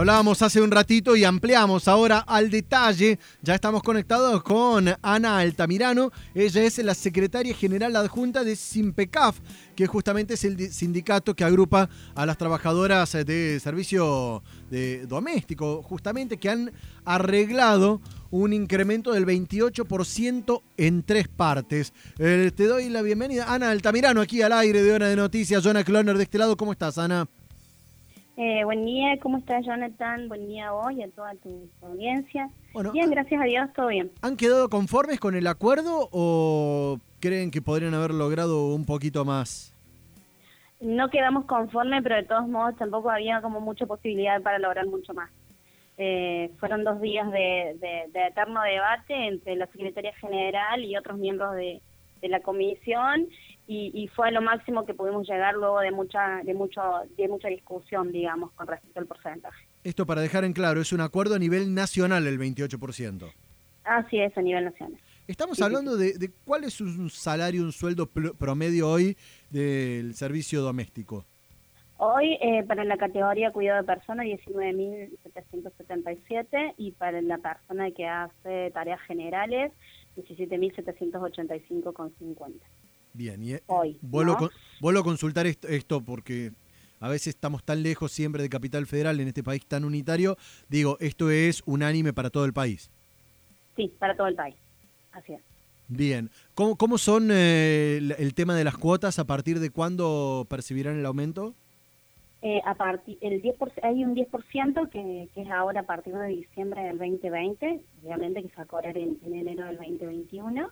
Hablábamos hace un ratito y ampliamos ahora al detalle. Ya estamos conectados con Ana Altamirano. Ella es la secretaria general adjunta de Simpecaf, que justamente es el sindicato que agrupa a las trabajadoras de servicio doméstico, justamente que han arreglado un incremento del 28% en tres partes. Eh, te doy la bienvenida, Ana Altamirano, aquí al aire de Hora de Noticias. Jonah Cloner de este lado, ¿cómo estás, Ana? Eh, buen día, ¿cómo estás, Jonathan? Buen día a vos y a toda tu audiencia. bien, gracias a Dios, todo bien. ¿Han quedado conformes con el acuerdo o creen que podrían haber logrado un poquito más? No quedamos conformes, pero de todos modos tampoco había como mucha posibilidad para lograr mucho más. Eh, fueron dos días de, eterno debate entre la Secretaría General y otros miembros de, de la comisión y, fue lo máximo que pudimos llegar luego de mucha de mucho de mucha discusión digamos con respecto al porcentaje. Esto para dejar en claro es un acuerdo a nivel nacional el 28% así es a nivel nacional. Estamos hablando De, cuál es un salario un sueldo promedio hoy del servicio doméstico. Hoy, eh, para la categoría cuidado de persona, 19.777 y para la persona que hace tareas generales, 17.785,50. Bien, y eh, Hoy, vuelvo, a consultar esto, porque a veces estamos tan lejos siempre de Capital Federal en este país tan unitario. Digo, esto es unánime para todo el país. Sí, para todo el país. Así es. Bien. ¿Cómo, cómo son eh, el, tema de las cuotas? ¿A partir de cuándo percibirán el aumento? Eh, a partir el 10%, hay un 10% que, que es ahora a partir de diciembre del 2020, obviamente que se va a cobrar en, enero del 2021.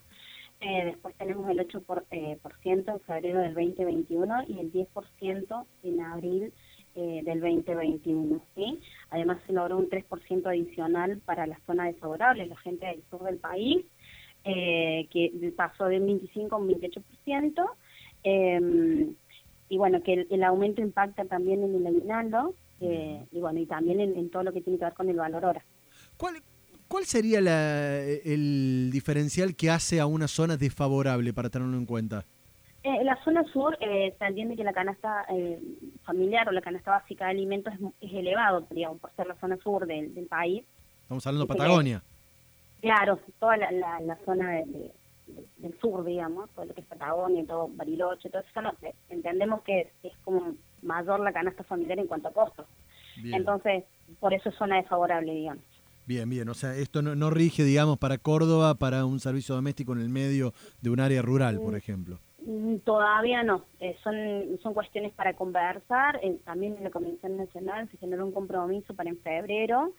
Eh, después tenemos el 8% eh, por, ciento en febrero del 2021 y el 10% en abril eh, del 2021. ¿sí? Además se logró un 3% adicional para la zona desfavorable, la gente del sur del país, que pasó de un 25 a un 28% y bueno, que el, aumento impacta también en el aguinaldo eh, y bueno, y también en, todo lo que tiene que ver con el valor hora. ¿Cuál, cuál sería el diferencial que hace a una zona desfavorable para tenerlo en cuenta? En eh, la zona sur eh, se entiende que la canasta familiar o la canasta básica de alimentos es, elevado, digamos, por ser la zona sur del, país. Estamos hablando de Patagonia. claro, toda la, la, zona de, del sur, digamos, todo lo que es Patagonia, todo Bariloche, todo eso, no, entendemos que es, como mayor la canasta familiar en cuanto a costos. Entonces, por eso es zona desfavorable, digamos. Bien, bien, o sea, esto no, rige, digamos, para Córdoba, para un servicio doméstico en el medio de un área rural, por mm, ejemplo. Mm, todavía no, eh, son, son cuestiones para conversar, eh, también en la Convención Nacional se generó un compromiso para en febrero,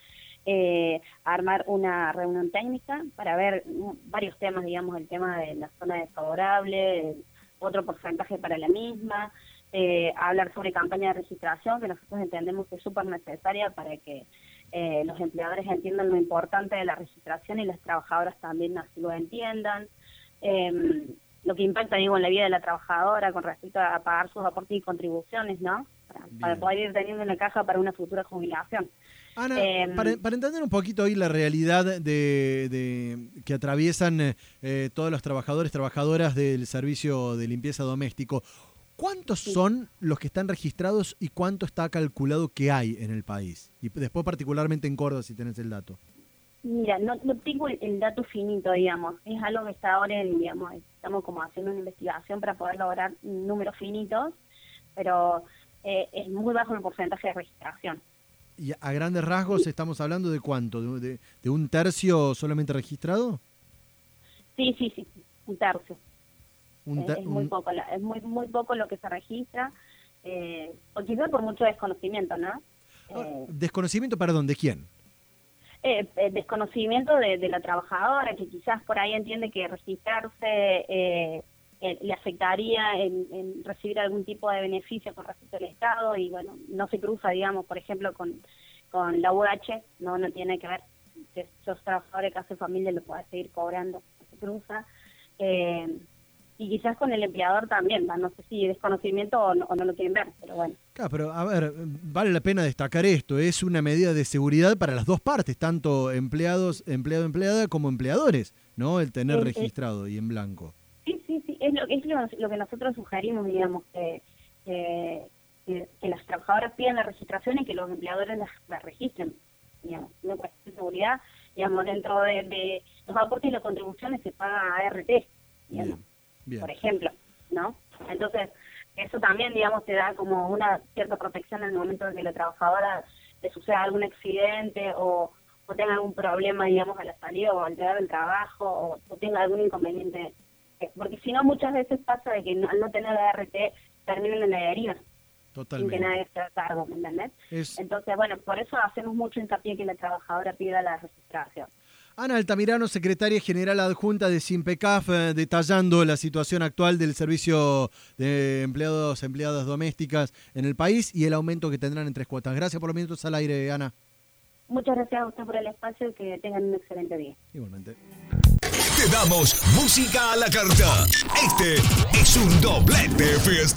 eh, armar una reunión técnica para ver varios temas, digamos, el tema de la zona desfavorable, otro porcentaje para la misma, eh, hablar sobre campaña de registración, que nosotros entendemos que es súper necesaria para que eh, los empleadores entiendan lo importante de la registración y las trabajadoras también así lo entiendan. Em, lo que impacta, digo, en la vida de la trabajadora con respecto a pagar sus aportes y contribuciones, ¿no? Para, poder ir teniendo en la caja para una futura jubilación. Ana, em, para, entender un poquito hoy la realidad de, que atraviesan eh, eh, todos los trabajadores, trabajadoras del servicio de limpieza doméstico, ¿cuántos son los que están registrados y cuánto está calculado que hay en el país? Y después particularmente en Córdoba, si tenés el dato. Mira, no, tengo el, dato finito, digamos. Es algo que está ahora, en, digamos, estamos como haciendo una investigación para poder lograr números finitos, pero eh, es muy bajo el porcentaje de registración. ¿Y a grandes rasgos estamos hablando de cuánto? ¿De, un tercio solamente registrado? Sí, sí, sí, un tercio. Es, muy poco, es muy, muy poco lo que se registra, eh, o quizás por mucho desconocimiento, ¿no? Ah, eh, ¿Desconocimiento, perdón, de quién? Eh, desconocimiento de, la trabajadora, que quizás por ahí entiende que registrarse le afectaría en, recibir algún tipo de beneficio con respecto al Estado y bueno, no se cruza, digamos, por ejemplo, con, con la UH, no, no tiene que ver, que esos trabajadores que hace familia lo puede seguir cobrando, no se cruza. Eh, y quizás con el empleador también, no sé si desconocimiento o no, o no, lo quieren ver, pero bueno. Claro, pero a ver, vale la pena destacar esto, es una medida de seguridad para las dos partes, tanto empleados, empleado, empleada como empleadores, ¿no? El tener registrado y en blanco es lo, es lo, que nosotros sugerimos, digamos, que, que, las trabajadoras piden la registración y que los empleadores las, registren. Digamos, una cuestión de seguridad, digamos, dentro de, los aportes y las contribuciones se paga ART, por ejemplo, ¿no? Entonces, eso también, digamos, te da como una cierta protección en el momento en que la trabajadora le suceda algún accidente o, tenga algún problema, digamos, a la salida o al llegar del trabajo o, tenga algún inconveniente. Eh, porque si no, muchas veces pasa de que al no tener ART terminan en la herida. Totalmente. Sin que nadie esté a cargo, ¿me entendés? Entonces, bueno, por eso hacemos mucho hincapié que la trabajadora pida la registración. Ana Altamirano, secretaria general adjunta de SIMPECAF, eh, detallando la situación actual del servicio de empleados, empleadas domésticas en el país y el aumento que tendrán en tres cuotas. Gracias por los minutos al aire, Ana. Muchas gracias a usted por el espacio y que tengan un excelente día. Igualmente. Te damos música a la carta. Este es un doblete fiesta.